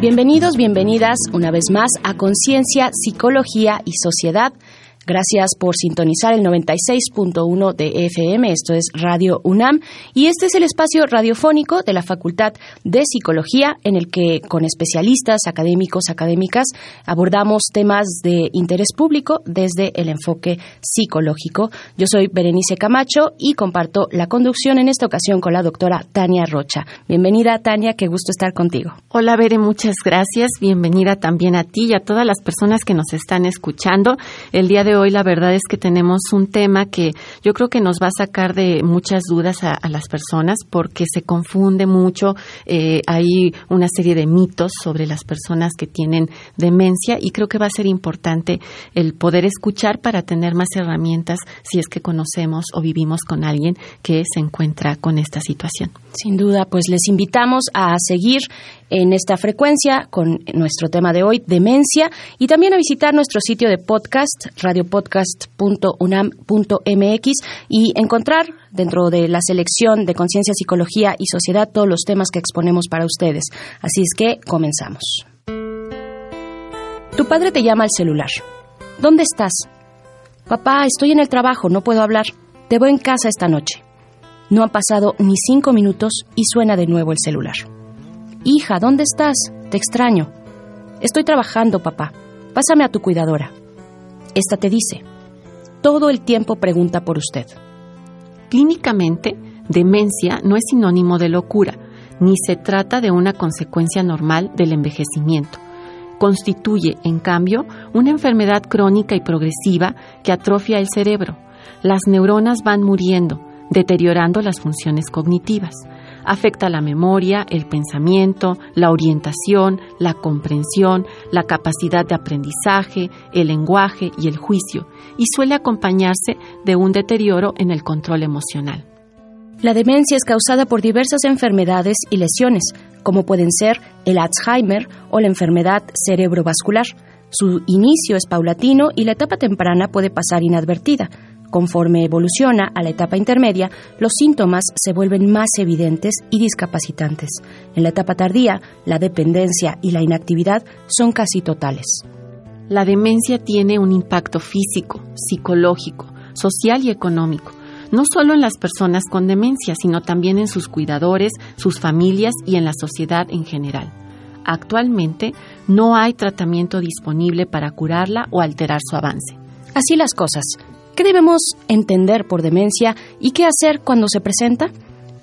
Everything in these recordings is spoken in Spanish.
Bienvenidos, bienvenidas una vez más a Conciencia, Psicología y Sociedad. Gracias por sintonizar el 96.1 de FM, esto es Radio UNAM, y este es el espacio radiofónico de la Facultad de Psicología en el que con especialistas, académicos, académicas, abordamos temas de interés público desde el enfoque psicológico. Yo soy Berenice Camacho y comparto la conducción en esta ocasión con la doctora Tania Rocha. Bienvenida Tania, qué gusto estar contigo. Hola Bere, muchas gracias. Bienvenida también a ti y a todas las personas que nos están escuchando. El día de hoy la verdad es que tenemos un tema que yo creo que nos va a sacar de muchas dudas a, las personas porque se confunde mucho. Eh, hay una serie de mitos sobre las personas que tienen demencia y creo que va a ser importante el poder escuchar para tener más herramientas si es que conocemos o vivimos con alguien que se encuentra con esta situación. Sin duda, pues les invitamos a seguir en esta frecuencia con nuestro tema de hoy, demencia, y también a visitar nuestro sitio de podcast, radiopodcast.unam.mx, y encontrar dentro de la selección de conciencia, psicología y sociedad todos los temas que exponemos para ustedes. Así es que comenzamos. Tu padre te llama al celular. ¿Dónde estás? Papá, estoy en el trabajo, no puedo hablar. Te voy en casa esta noche. No han pasado ni cinco minutos y suena de nuevo el celular. Hija, ¿dónde estás? Te extraño. Estoy trabajando, papá. Pásame a tu cuidadora. Esta te dice, todo el tiempo pregunta por usted. Clínicamente, demencia no es sinónimo de locura, ni se trata de una consecuencia normal del envejecimiento. Constituye, en cambio, una enfermedad crónica y progresiva que atrofia el cerebro. Las neuronas van muriendo, deteriorando las funciones cognitivas. Afecta la memoria, el pensamiento, la orientación, la comprensión, la capacidad de aprendizaje, el lenguaje y el juicio, y suele acompañarse de un deterioro en el control emocional. La demencia es causada por diversas enfermedades y lesiones, como pueden ser el Alzheimer o la enfermedad cerebrovascular. Su inicio es paulatino y la etapa temprana puede pasar inadvertida, Conforme evoluciona a la etapa intermedia, los síntomas se vuelven más evidentes y discapacitantes. En la etapa tardía, la dependencia y la inactividad son casi totales. La demencia tiene un impacto físico, psicológico, social y económico, no solo en las personas con demencia, sino también en sus cuidadores, sus familias y en la sociedad en general. Actualmente no hay tratamiento disponible para curarla o alterar su avance. Así las cosas. ¿Qué debemos entender por demencia y qué hacer cuando se presenta?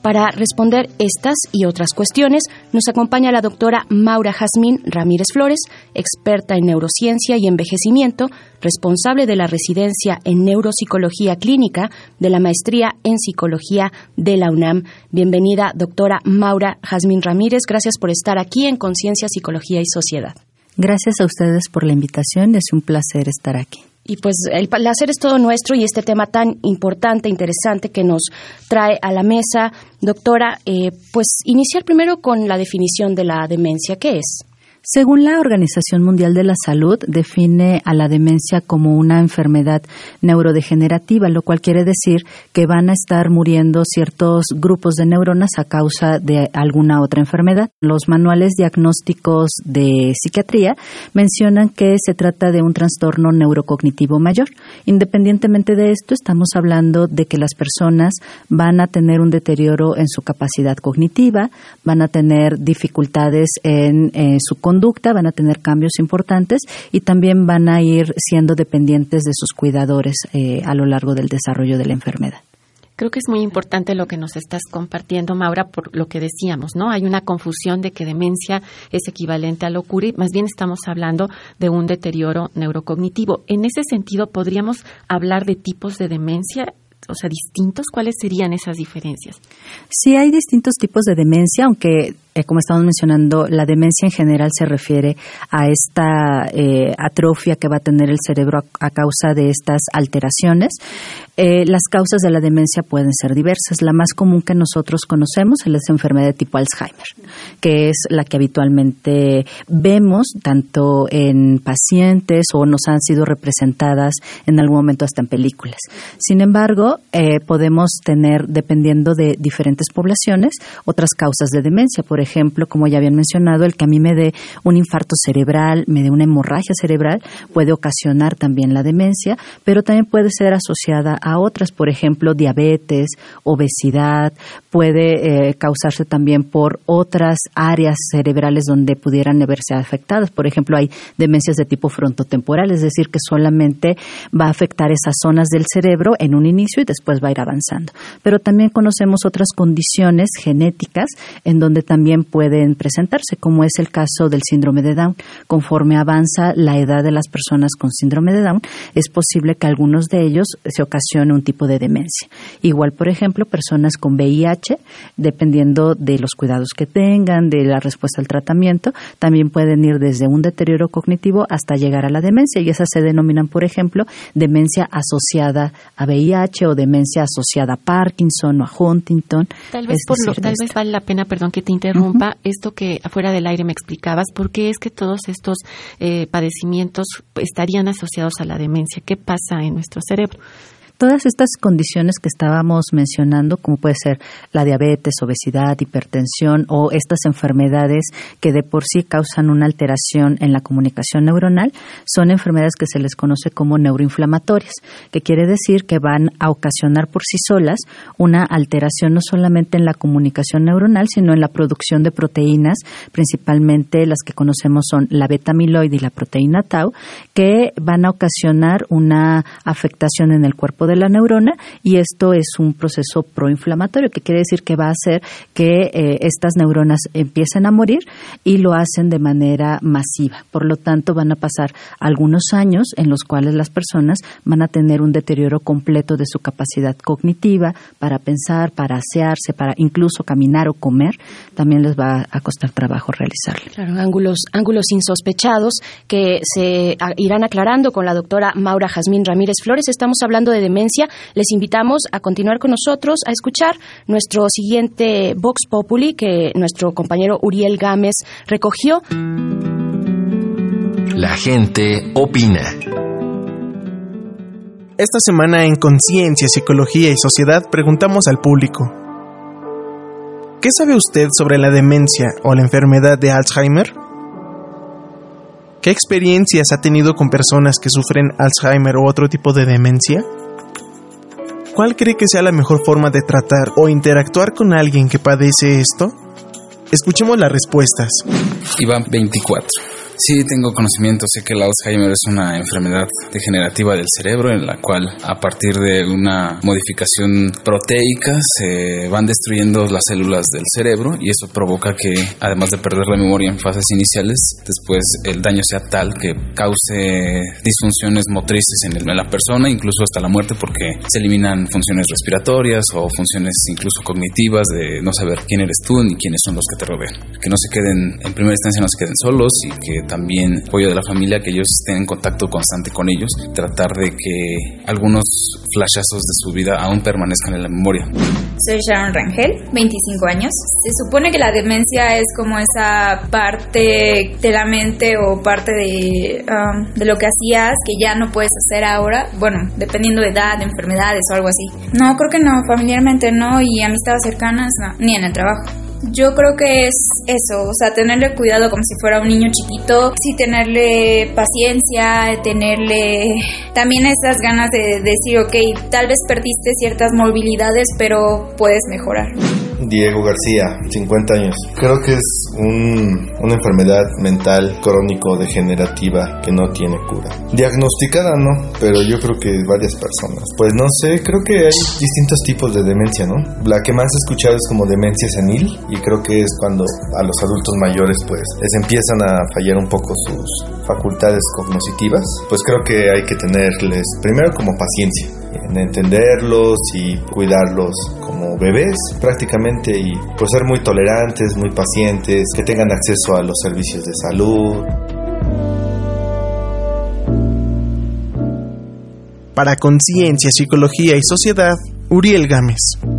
Para responder estas y otras cuestiones, nos acompaña la doctora Maura Jazmín Ramírez Flores, experta en neurociencia y envejecimiento, responsable de la residencia en neuropsicología clínica de la maestría en psicología de la UNAM. Bienvenida, doctora Maura Jazmín Ramírez. Gracias por estar aquí en Conciencia, Psicología y Sociedad. Gracias a ustedes por la invitación. Es un placer estar aquí. Y pues el placer es todo nuestro y este tema tan importante, interesante que nos trae a la mesa, doctora, eh, pues iniciar primero con la definición de la demencia. ¿Qué es? Según la Organización Mundial de la Salud, define a la demencia como una enfermedad neurodegenerativa, lo cual quiere decir que van a estar muriendo ciertos grupos de neuronas a causa de alguna otra enfermedad. Los manuales diagnósticos de psiquiatría mencionan que se trata de un trastorno neurocognitivo mayor. Independientemente de esto, estamos hablando de que las personas van a tener un deterioro en su capacidad cognitiva, van a tener dificultades en eh, su conducta, conducta, van a tener cambios importantes y también van a ir siendo dependientes de sus cuidadores eh, a lo largo del desarrollo de la enfermedad. Creo que es muy importante lo que nos estás compartiendo, Maura, por lo que decíamos, ¿no? Hay una confusión de que demencia es equivalente a locura y más bien estamos hablando de un deterioro neurocognitivo. En ese sentido, podríamos hablar de tipos de demencia o sea, distintos? ¿Cuáles serían esas diferencias? Sí, hay distintos tipos de demencia, aunque eh, como estamos mencionando, la demencia en general se refiere a esta eh, atrofia que va a tener el cerebro a, causa de estas alteraciones. Eh, las causas de la demencia pueden ser diversas. La más común que nosotros conocemos es la enfermedad de tipo Alzheimer, que es la que habitualmente vemos tanto en pacientes o nos han sido representadas en algún momento hasta en películas. Sin embargo, podemos tener, dependiendo de diferentes poblaciones, otras causas de demencia. Por ejemplo, como ya habían mencionado, el que a mí me dé un infarto cerebral, me dé una hemorragia cerebral, puede ocasionar también la demencia, pero también puede ser asociada a otras, por ejemplo, diabetes, obesidad, puede eh, causarse también por otras áreas cerebrales donde pudieran verse afectadas. Por ejemplo, hay demencias de tipo frontotemporal, es decir, que solamente va a afectar esas zonas del cerebro en un inicio y después va a ir avanzando. Pero también conocemos otras condiciones genéticas en donde también pueden presentarse, como es el caso del síndrome de Down. Conforme avanza la edad de las personas con síndrome de Down, es posible que algunos de ellos se ocasione un tipo de demencia. Igual, por ejemplo, personas con VIH, dependiendo de los cuidados que tengan, de la respuesta al tratamiento, también pueden ir desde un deterioro cognitivo hasta llegar a la demencia y esas se denominan, por ejemplo, demencia asociada a VIH o demencia asociada a Parkinson o a Huntington. Tal vez, por lo, tal vez vale la pena, perdón que te interrumpa, esto que afuera del aire me explicabas, ¿por qué es que todos estos eh, padecimientos estarían asociados a la demencia? ¿Qué pasa en nuestro cerebro? Todas estas condiciones que estábamos mencionando, como puede ser la diabetes, obesidad, hipertensión o estas enfermedades que de por sí causan una alteración en la comunicación neuronal, son enfermedades que se les conoce como neuroinflamatorias, que quiere decir que van a ocasionar por sí solas una alteración no solamente en la comunicación neuronal, sino en la producción de proteínas, principalmente las que conocemos son la beta-amiloide y la proteína tau, que van a ocasionar una afectación en el cuerpo de la neurona y esto es un proceso proinflamatorio que quiere decir que va a hacer que eh, estas neuronas empiecen a morir y lo hacen de manera masiva. Por lo tanto, van a pasar algunos años en los cuales las personas van a tener un deterioro completo de su capacidad cognitiva para pensar, para asearse, para incluso caminar o comer. También les va a costar trabajo realizarlo. Claro, ángulos, ángulos insospechados que se irán aclarando con la doctora Maura Jazmín Ramírez Flores. Estamos hablando de les invitamos a continuar con nosotros, a escuchar nuestro siguiente Vox Populi que nuestro compañero Uriel Gámez recogió. La gente opina. Esta semana en Conciencia, Psicología y Sociedad preguntamos al público. ¿Qué sabe usted sobre la demencia o la enfermedad de Alzheimer? ¿Qué experiencias ha tenido con personas que sufren Alzheimer o otro tipo de demencia? ¿Cuál cree que sea la mejor forma de tratar o interactuar con alguien que padece esto? Escuchemos las respuestas. Iván 24. Sí, tengo conocimiento, sé que el Alzheimer es una enfermedad degenerativa del cerebro en la cual a partir de una modificación proteica se van destruyendo las células del cerebro y eso provoca que además de perder la memoria en fases iniciales, después el daño sea tal que cause disfunciones motrices en, la persona, incluso hasta la muerte porque se eliminan funciones respiratorias o funciones incluso cognitivas de no saber quién eres tú ni quiénes son los que te rodean. Que no se queden, en primera instancia no se queden solos y que también apoyo de la familia, que ellos estén en contacto constante con ellos, tratar de que algunos flashazos de su vida aún permanezcan en la memoria. Soy Sharon Rangel, 25 años. Se supone que la demencia es como esa parte de la mente o parte de, um, de lo que hacías que ya no puedes hacer ahora, bueno, dependiendo de edad, de enfermedades o algo así. No, creo que no, familiarmente no y amistades cercanas no, ni en el trabajo. Yo creo que es eso, o sea, tenerle cuidado como si fuera un niño chiquito, sí tenerle paciencia, tenerle también esas ganas de decir, ok, tal vez perdiste ciertas movilidades, pero puedes mejorar. Diego García, 50 años. Creo que es una enfermedad mental crónico-degenerativa que no tiene cura. Diagnosticada no, pero yo creo que varias personas. Pues no sé, creo que hay distintos tipos de demencia, ¿no? La que más he escuchado es como demencia senil y creo que es cuando a los adultos mayores pues les empiezan a fallar un poco sus facultades cognitivas. Pues creo que hay que tenerles primero como paciencia en entenderlos y cuidarlos como bebés prácticamente y pues ser muy tolerantes, muy pacientes, que tengan acceso a los servicios de salud. Para Conciencia, Psicología y Sociedad, Uriel Gámez.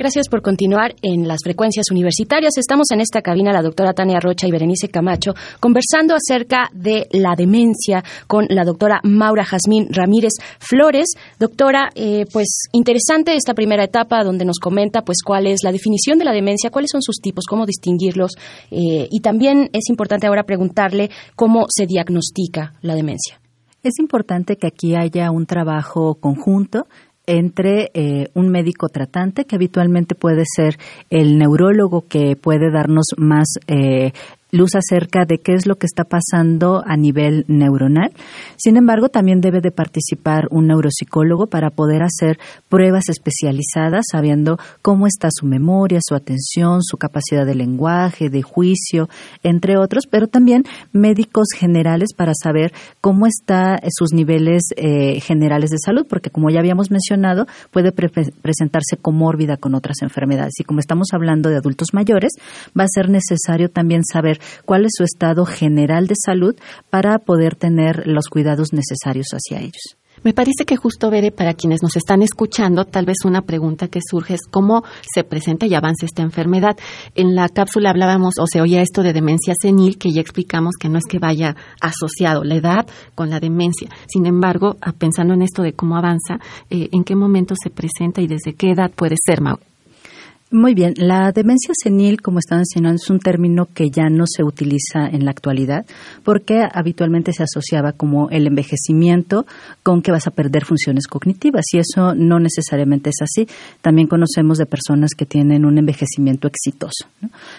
Gracias por continuar en las frecuencias universitarias. Estamos en esta cabina la doctora Tania Rocha y Berenice Camacho conversando acerca de la demencia con la doctora Maura Jazmín Ramírez Flores. Doctora, eh, pues interesante esta primera etapa donde nos comenta pues cuál es la definición de la demencia, cuáles son sus tipos, cómo distinguirlos eh, y también es importante ahora preguntarle cómo se diagnostica la demencia. Es importante que aquí haya un trabajo conjunto entre eh, un médico tratante, que habitualmente puede ser el neurólogo que puede darnos más eh, luz acerca de qué es lo que está pasando a nivel neuronal. Sin embargo, también debe de participar un neuropsicólogo para poder hacer pruebas especializadas, sabiendo cómo está su memoria, su atención, su capacidad de lenguaje, de juicio, entre otros, pero también médicos generales para saber cómo están sus niveles eh, generales de salud, porque como ya habíamos mencionado, puede presentarse comórbida con otras enfermedades. Y como estamos hablando de adultos mayores, va a ser necesario también saber cuál es su estado general de salud para poder tener los cuidados necesarios hacia ellos. Me parece que justo, Bere, para quienes nos están escuchando, tal vez una pregunta que surge es cómo se presenta y avanza esta enfermedad. En la cápsula hablábamos o se oía esto de demencia senil, que ya explicamos que no es que vaya asociado la edad con la demencia. Sin embargo, pensando en esto de cómo avanza, eh, ¿en qué momento se presenta y desde qué edad puede ser, Mau? Muy bien, la demencia senil, como están mencionando, es un término que ya no se utiliza en la actualidad porque habitualmente se asociaba como el envejecimiento con que vas a perder funciones cognitivas y eso no necesariamente es así. También conocemos de personas que tienen un envejecimiento exitoso.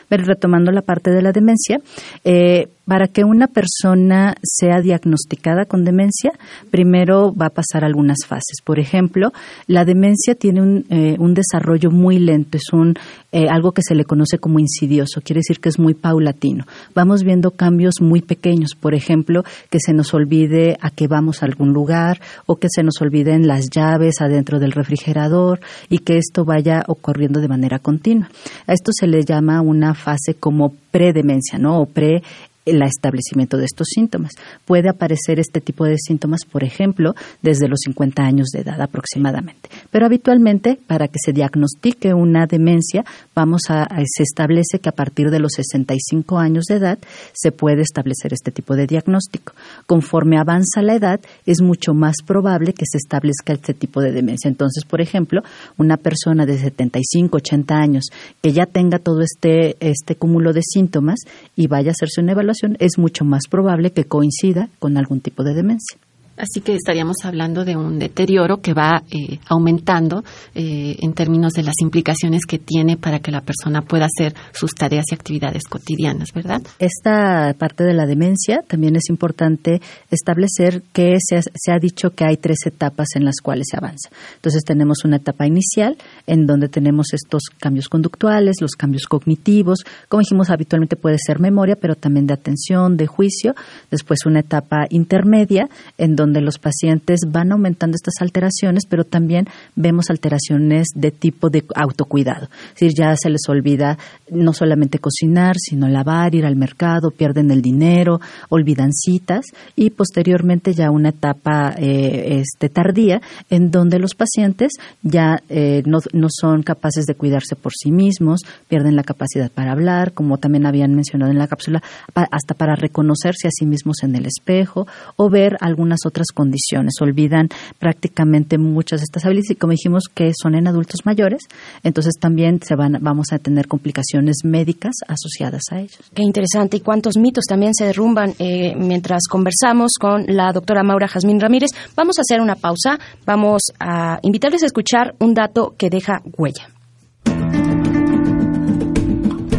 Pero retomando la parte de la demencia, eh, para que una persona sea diagnosticada con demencia, primero va a pasar algunas fases. Por ejemplo, la demencia tiene un, eh, un desarrollo muy lento, es un, eh, algo que se le conoce como insidioso, quiere decir que es muy paulatino. Vamos viendo cambios muy pequeños, por ejemplo, que se nos olvide a que vamos a algún lugar o que se nos olviden las llaves adentro del refrigerador y que esto vaya ocurriendo de manera continua. A esto se le llama una fase como predemencia, ¿no? O pre el establecimiento de estos síntomas. Puede aparecer este tipo de síntomas, por ejemplo, desde los 50 años de edad aproximadamente. Pero habitualmente, para que se diagnostique una demencia, vamos a, se establece que a partir de los 65 años de edad se puede establecer este tipo de diagnóstico. Conforme avanza la edad, es mucho más probable que se establezca este tipo de demencia. Entonces, por ejemplo, una persona de 75, 80 años que ya tenga todo este, este cúmulo de síntomas y vaya a hacerse una evaluación, es mucho más probable que coincida con algún tipo de demencia. Así que estaríamos hablando de un deterioro que va eh, aumentando eh, en términos de las implicaciones que tiene para que la persona pueda hacer sus tareas y actividades cotidianas, ¿verdad? Esta parte de la demencia también es importante establecer que se ha, se ha dicho que hay tres etapas en las cuales se avanza. Entonces tenemos una etapa inicial en donde tenemos estos cambios conductuales, los cambios cognitivos, como dijimos habitualmente puede ser memoria, pero también de atención, de juicio. Después una etapa intermedia en donde donde los pacientes van aumentando estas alteraciones, pero también vemos alteraciones de tipo de autocuidado. Es decir, ya se les olvida no solamente cocinar, sino lavar, ir al mercado, pierden el dinero, olvidan citas y posteriormente ya una etapa eh, este, tardía en donde los pacientes ya eh, no, no son capaces de cuidarse por sí mismos, pierden la capacidad para hablar, como también habían mencionado en la cápsula, hasta para reconocerse a sí mismos en el espejo o ver algunas otras condiciones, olvidan prácticamente muchas de estas habilidades y como dijimos que son en adultos mayores, entonces también se van, vamos a tener complicaciones médicas asociadas a ellos. Qué interesante y cuántos mitos también se derrumban eh, mientras conversamos con la doctora Maura Jazmín Ramírez. Vamos a hacer una pausa, vamos a invitarles a escuchar un dato que deja huella.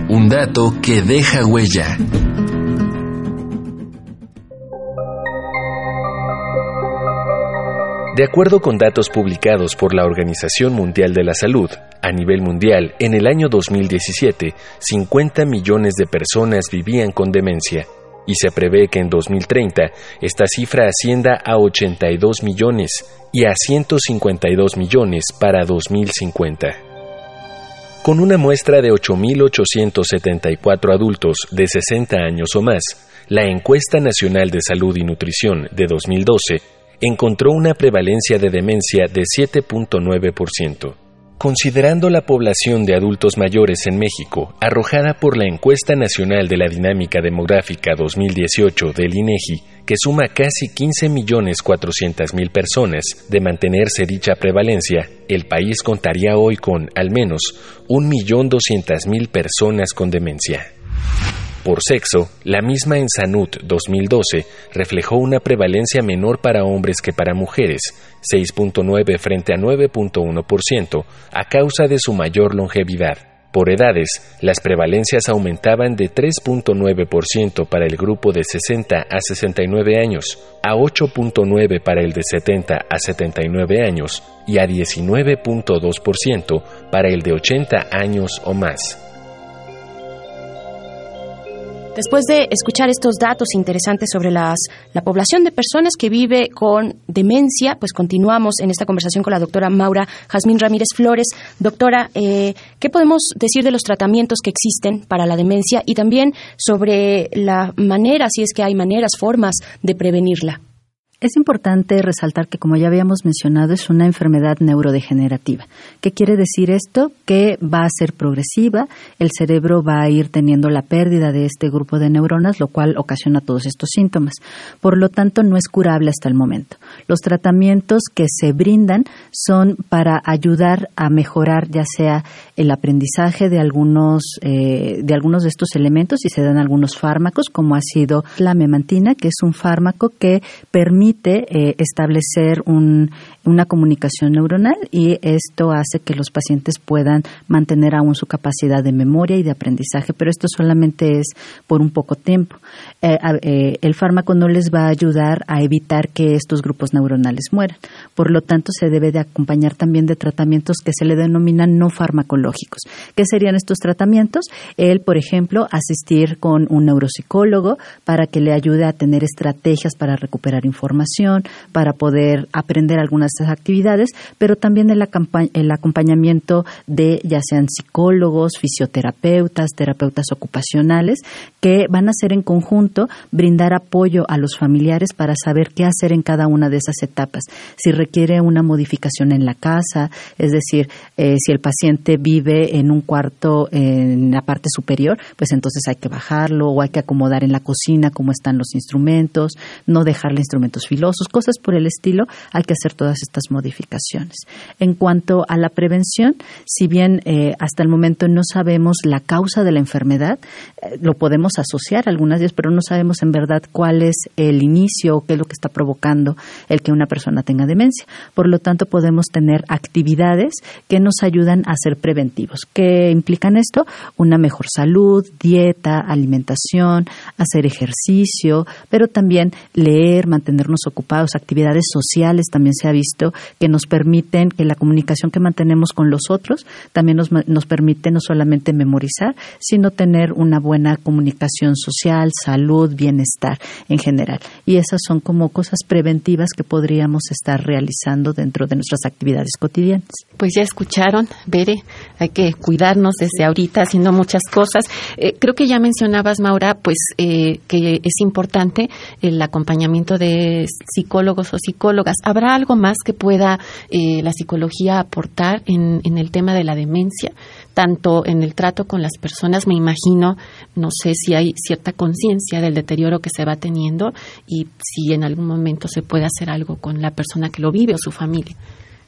Un dato que deja huella. De acuerdo con datos publicados por la Organización Mundial de la Salud, a nivel mundial, en el año 2017, 50 millones de personas vivían con demencia. y se prevé que en 2030 esta cifra ascienda a 82 millones y a 152 millones para 2050. Con una muestra de 8.874 adultos de 60 años o más, la Encuesta Nacional de Salud y Nutrición de 2012 encontró una prevalencia de demencia de 7.9%. Considerando la población de adultos mayores en México, arrojada por la Encuesta Nacional de la Dinámica Demográfica 2018 del INEGI, que suma casi 15.400.000 personas, de mantenerse dicha prevalencia, el país contaría hoy con, al menos, 1.200.000 personas con demencia. Por sexo, la misma en Sanut 2012 reflejó una prevalencia menor para hombres que para mujeres, 6.9 frente a 9.1%, a causa de su mayor longevidad. Por edades, las prevalencias aumentaban de 3.9% para el grupo de 60 a 69 años, a 8.9 para el de 70 a 79 años y a 19.2% para el de 80 años o más. Después de escuchar estos datos interesantes sobre las, la población de personas que vive con demencia, pues continuamos en esta conversación con la doctora Maura Jazmín Ramírez Flores. Doctora, eh, ¿qué podemos decir de los tratamientos que existen para la demencia y también sobre la manera, si es que hay maneras, formas de prevenirla? Es importante resaltar que, como ya habíamos mencionado, es una enfermedad neurodegenerativa. ¿Qué quiere decir esto? Que va a ser progresiva, el cerebro va a ir teniendo la pérdida de este grupo de neuronas, lo cual ocasiona todos estos síntomas. Por lo tanto, no es curable hasta el momento. Los tratamientos que se brindan son para ayudar a mejorar ya sea el aprendizaje de algunos, eh, de algunos de estos elementos y se dan algunos fármacos, como ha sido la memantina, que es un fármaco que permite eh, establecer una comunicación neuronal y esto hace que los pacientes puedan mantener aún su capacidad de memoria y de aprendizaje, pero esto solamente es por un poco tiempo. Eh, eh, el fármaco no les va a ayudar a evitar que estos grupos neuronales mueran. Por lo tanto, se debe de acompañar también de tratamientos que se le denominan no farmacológicos. ¿Qué serían estos tratamientos? El, por ejemplo, asistir con un neuropsicólogo para que le ayude a tener estrategias para recuperar información para poder aprender algunas estas actividades, pero también el, acompañamiento de ya sean psicólogos, fisioterapeutas, terapeutas ocupacionales, que van a hacer en conjunto brindar apoyo a los familiares para saber qué hacer en cada una de esas etapas. Si requiere una modificación en la casa, es decir, eh, si el paciente vive en un cuarto en la parte superior, pues entonces hay que bajarlo o hay que acomodar en la cocina cómo están los instrumentos, no dejarle instrumentos filosos, cosas por el estilo, hay que hacer todas estas modificaciones. En cuanto a la prevención, si bien eh, hasta el momento no sabemos la causa de la enfermedad, eh, lo podemos asociar algunas veces, pero no sabemos en verdad cuál es el inicio o qué es lo que está provocando el que una persona tenga demencia. Por lo tanto, podemos tener actividades que nos ayudan a ser preventivos. ¿Qué implican esto? Una mejor salud, dieta, alimentación, hacer ejercicio, pero también leer, mantenernos ocupados, actividades sociales también se ha visto que nos permiten que la comunicación que mantenemos con los otros también nos, nos permite no solamente memorizar, sino tener una buena comunicación social, salud, bienestar en general. Y esas son como cosas preventivas que podríamos estar realizando dentro de nuestras actividades cotidianas. Pues ya escucharon, Bere, hay que cuidarnos desde ahorita haciendo muchas cosas. Eh, creo que ya mencionabas, Maura, pues eh, que es importante el acompañamiento de psicólogos o psicólogas. ¿Habrá algo más que pueda eh, la psicología aportar en, el tema de la demencia? tanto en el trato con las personas, me imagino, no sé si hay cierta conciencia del deterioro que se va teniendo y si en algún momento se puede hacer algo con la persona que lo vive o su familia.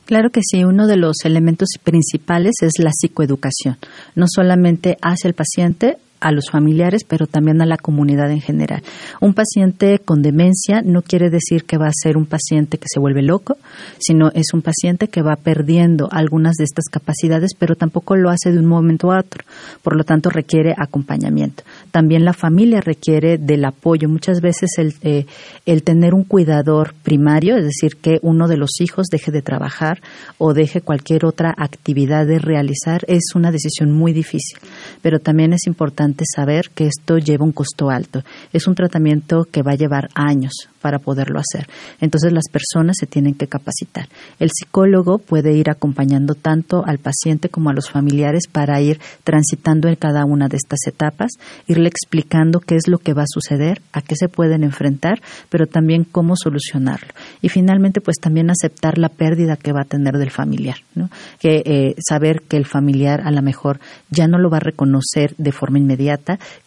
Claro que sí, uno de los elementos principales es la psicoeducación, no solamente hacia el paciente, a los familiares, pero también a la comunidad en general. Un paciente con demencia no quiere decir que va a ser un paciente que se vuelve loco, sino es un paciente que va perdiendo algunas de estas capacidades, pero tampoco lo hace de un momento a otro. Por lo tanto, requiere acompañamiento. También la familia requiere del apoyo. Muchas veces el, eh, el tener un cuidador primario, es decir, que uno de los hijos deje de trabajar o deje cualquier otra actividad de realizar, es una decisión muy difícil. pero también es importante saber que esto lleva un costo alto. Es un tratamiento que va a llevar años para poderlo hacer. Entonces las personas se tienen que capacitar. El psicólogo puede ir acompañando tanto al paciente como a los familiares para ir transitando en cada una de estas etapas, irle explicando qué es lo que va a suceder, a qué se pueden enfrentar, pero también cómo solucionarlo. Y finalmente, pues también aceptar la pérdida que va a tener del familiar, ¿no? Que eh, saber que el familiar a lo mejor ya no lo va a reconocer de forma inmediata,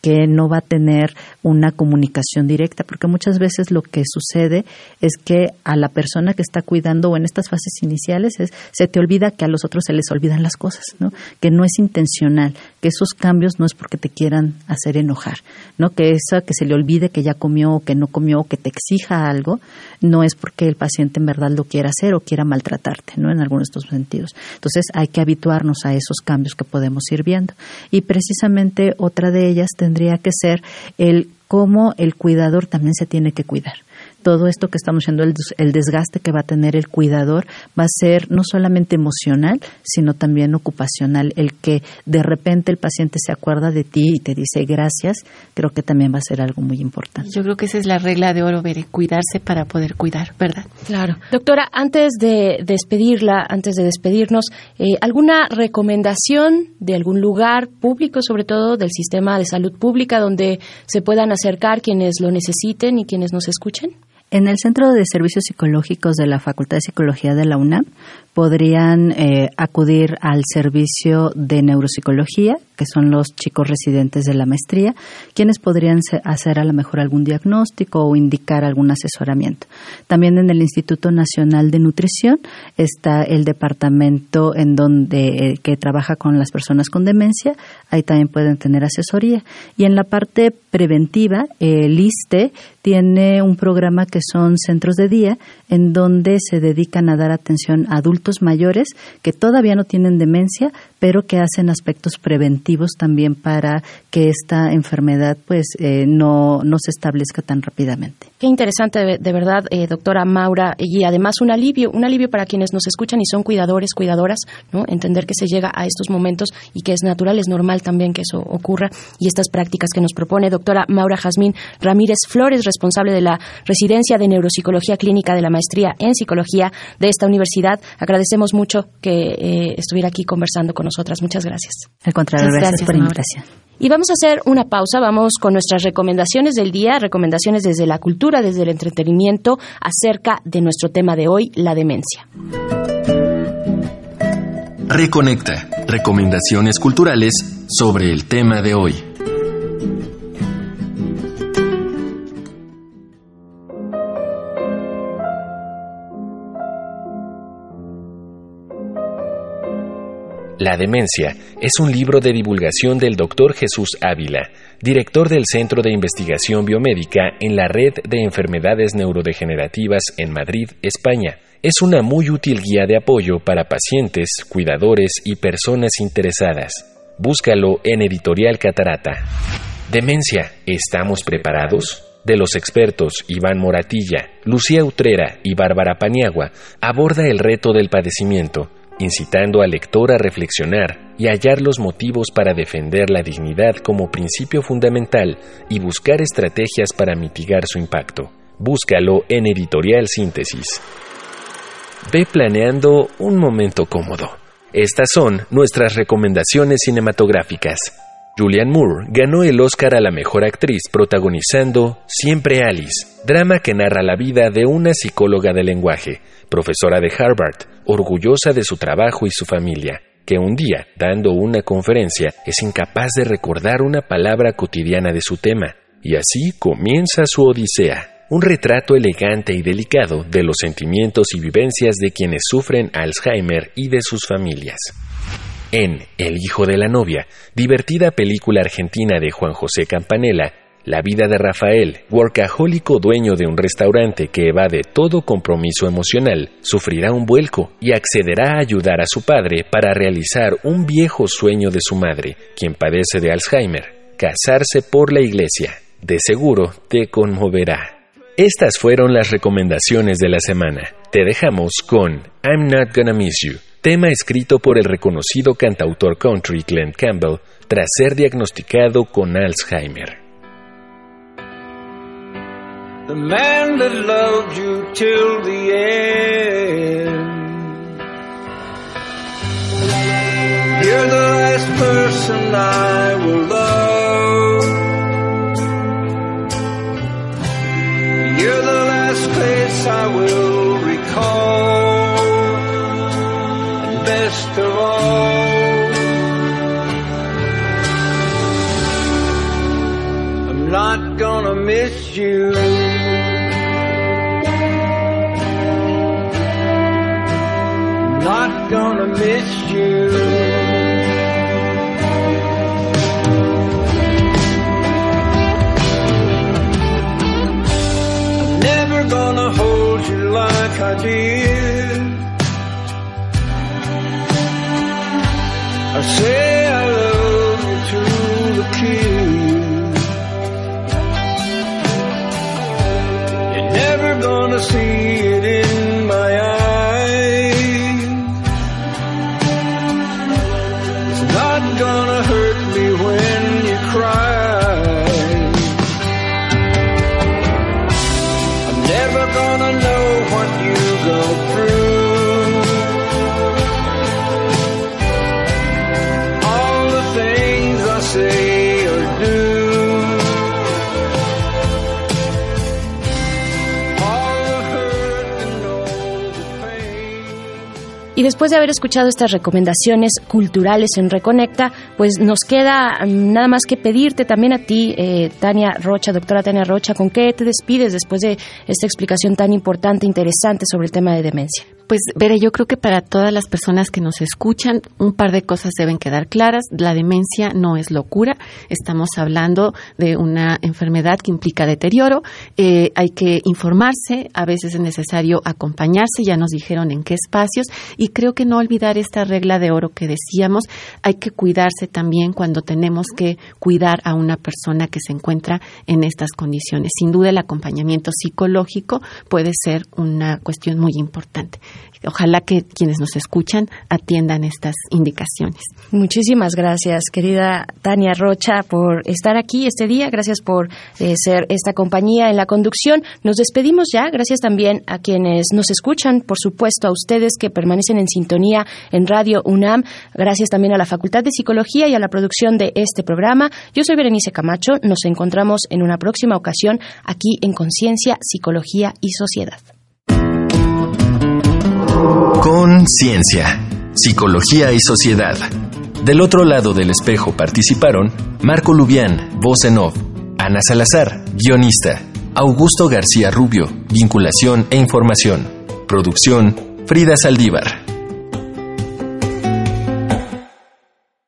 que no va a tener una comunicación directa, porque muchas veces lo que sucede es que a la persona que está cuidando o en estas fases iniciales es, se te olvida que a los otros se les olvidan las cosas, ¿no? Que no es intencional, que esos cambios no es porque te quieran hacer enojar, ¿no? Que eso que se le olvide que ya comió o que no comió o que te exija algo, no es porque el paciente en verdad lo quiera hacer o quiera maltratarte, ¿no? En algunos de estos sentidos. Entonces hay que habituarnos a esos cambios que podemos ir viendo. Y precisamente otra de ellas tendría que ser el cómo el cuidador también se tiene que cuidar todo esto que estamos viendo, el, desgaste que va a tener el cuidador, va a ser no solamente emocional, sino también ocupacional. El que de repente el paciente se acuerda de ti y te dice gracias, creo que también va a ser algo muy importante. Yo creo que esa es la regla de oro, Bere, cuidarse para poder cuidar, ¿verdad? Claro. Doctora, antes de despedirla, antes de despedirnos, eh, ¿alguna recomendación de algún lugar público, sobre todo del sistema de salud pública, donde se puedan acercar quienes lo necesiten y quienes nos escuchen? En el Centro de Servicios Psicológicos de la Facultad de Psicología de la UNAM podrían eh, acudir al servicio de neuropsicología, que son los chicos residentes de la maestría, quienes podrían hacer a lo mejor algún diagnóstico o indicar algún asesoramiento. También en el Instituto Nacional de Nutrición está el departamento en donde eh, que trabaja con las personas con demencia, ahí también pueden tener asesoría. Y en la parte preventiva, el ISTE tiene un programa que son centros de día en donde se dedican a dar atención a adultos mayores que todavía no tienen demencia, pero que hacen aspectos preventivos también para que esta enfermedad pues eh, no, no se establezca tan rápidamente. Qué interesante, de, verdad, eh, doctora Maura, y además un alivio, un alivio para quienes nos escuchan y son cuidadores, cuidadoras, ¿no? Entender que se llega a estos momentos y que es natural, es normal también que eso ocurra y estas prácticas que nos propone doctora Maura Jazmín Ramírez Flores, responsable de la residencia de neuropsicología clínica de la maestría en psicología de esta universidad. Agradecemos mucho que eh, estuviera aquí conversando con nosotras. Muchas gracias. Al contrario, gracias, por la invitación. Y vamos a hacer una pausa, vamos con nuestras recomendaciones del día, recomendaciones desde la cultura, desde el entretenimiento, acerca de nuestro tema de hoy, la demencia. Reconecta, recomendaciones culturales sobre el tema de hoy. La demencia es un libro de divulgación del Dr. Jesús Ávila, director del Centro de Investigación Biomédica en la Red de Enfermedades Neurodegenerativas en Madrid, España. Es una muy útil guía de apoyo para pacientes, cuidadores y personas interesadas. Búscalo en Editorial Catarata. Demencia, ¿estamos preparados? de los expertos Iván Moratilla, Lucía Utrera y Bárbara Paniagua, aborda el reto del padecimiento incitando al lector a reflexionar y hallar los motivos para defender la dignidad como principio fundamental y buscar estrategias para mitigar su impacto. Búscalo en Editorial Síntesis. Ve planeando un momento cómodo. Estas son nuestras recomendaciones cinematográficas. Julianne Moore ganó el Oscar a la mejor actriz protagonizando Siempre Alice, drama que narra la vida de una psicóloga de lenguaje, profesora de Harvard, orgullosa de su trabajo y su familia, que un día, dando una conferencia, es incapaz de recordar una palabra cotidiana de su tema, y así comienza su odisea, un retrato elegante y delicado de los sentimientos y vivencias de quienes sufren Alzheimer y de sus familias. En El hijo de la novia, divertida película argentina de Juan José Campanella, la vida de Rafael, workahólico dueño de un restaurante que evade todo compromiso emocional, sufrirá un vuelco y accederá a ayudar a su padre para realizar un viejo sueño de su madre, quien padece de Alzheimer, casarse por la iglesia. De seguro te conmoverá. Estas fueron las recomendaciones de la semana. Te dejamos con I'm Not Gonna Miss You tema escrito por el reconocido cantautor country Glenn Campbell tras ser diagnosticado con Alzheimer. The man that loved you till the end. You're the last person I will love. You're the last face I will recall. Miss you. not gonna miss you. Never gonna hold you like I did. I say Y después de haber escuchado estas recomendaciones culturales en Reconecta, pues nos queda mm, nada más que pedirte también a ti, eh, Tania Rocha, doctora Tania Rocha, ¿con qué te despides después de esta explicación tan importante, interesante sobre el tema de demencia? Pues, Vera, yo creo que para todas las personas que nos escuchan, un par de cosas deben quedar claras. La demencia no es locura. Estamos hablando de una enfermedad que implica deterioro. Eh, hay que informarse. A veces es necesario acompañarse. Ya nos dijeron en qué espacios. Y creo que no olvidar esta regla de oro que decíamos. Hay que cuidarse también cuando tenemos que cuidar a una persona que se encuentra en estas condiciones. Sin duda, el acompañamiento psicológico puede ser una cuestión muy importante. Ojalá que quienes nos escuchan atiendan estas indicaciones. Muchísimas gracias, querida Tania Rocha, por estar aquí este día. Gracias por eh, ser esta compañía en la conducción. Nos despedimos ya. Gracias también a quienes nos escuchan, por supuesto, a ustedes que permanecen en sintonía en Radio UNAM. Gracias también a la Facultad de Psicología y a la producción de este programa. Yo soy Berenice Camacho. Nos encontramos en una próxima ocasión aquí en Conciencia, Psicología y Sociedad. Conciencia, Psicología y Sociedad. Del otro lado del espejo participaron Marco Lubián, voz Ana Salazar, guionista, Augusto García Rubio, vinculación e información, producción, Frida Saldívar.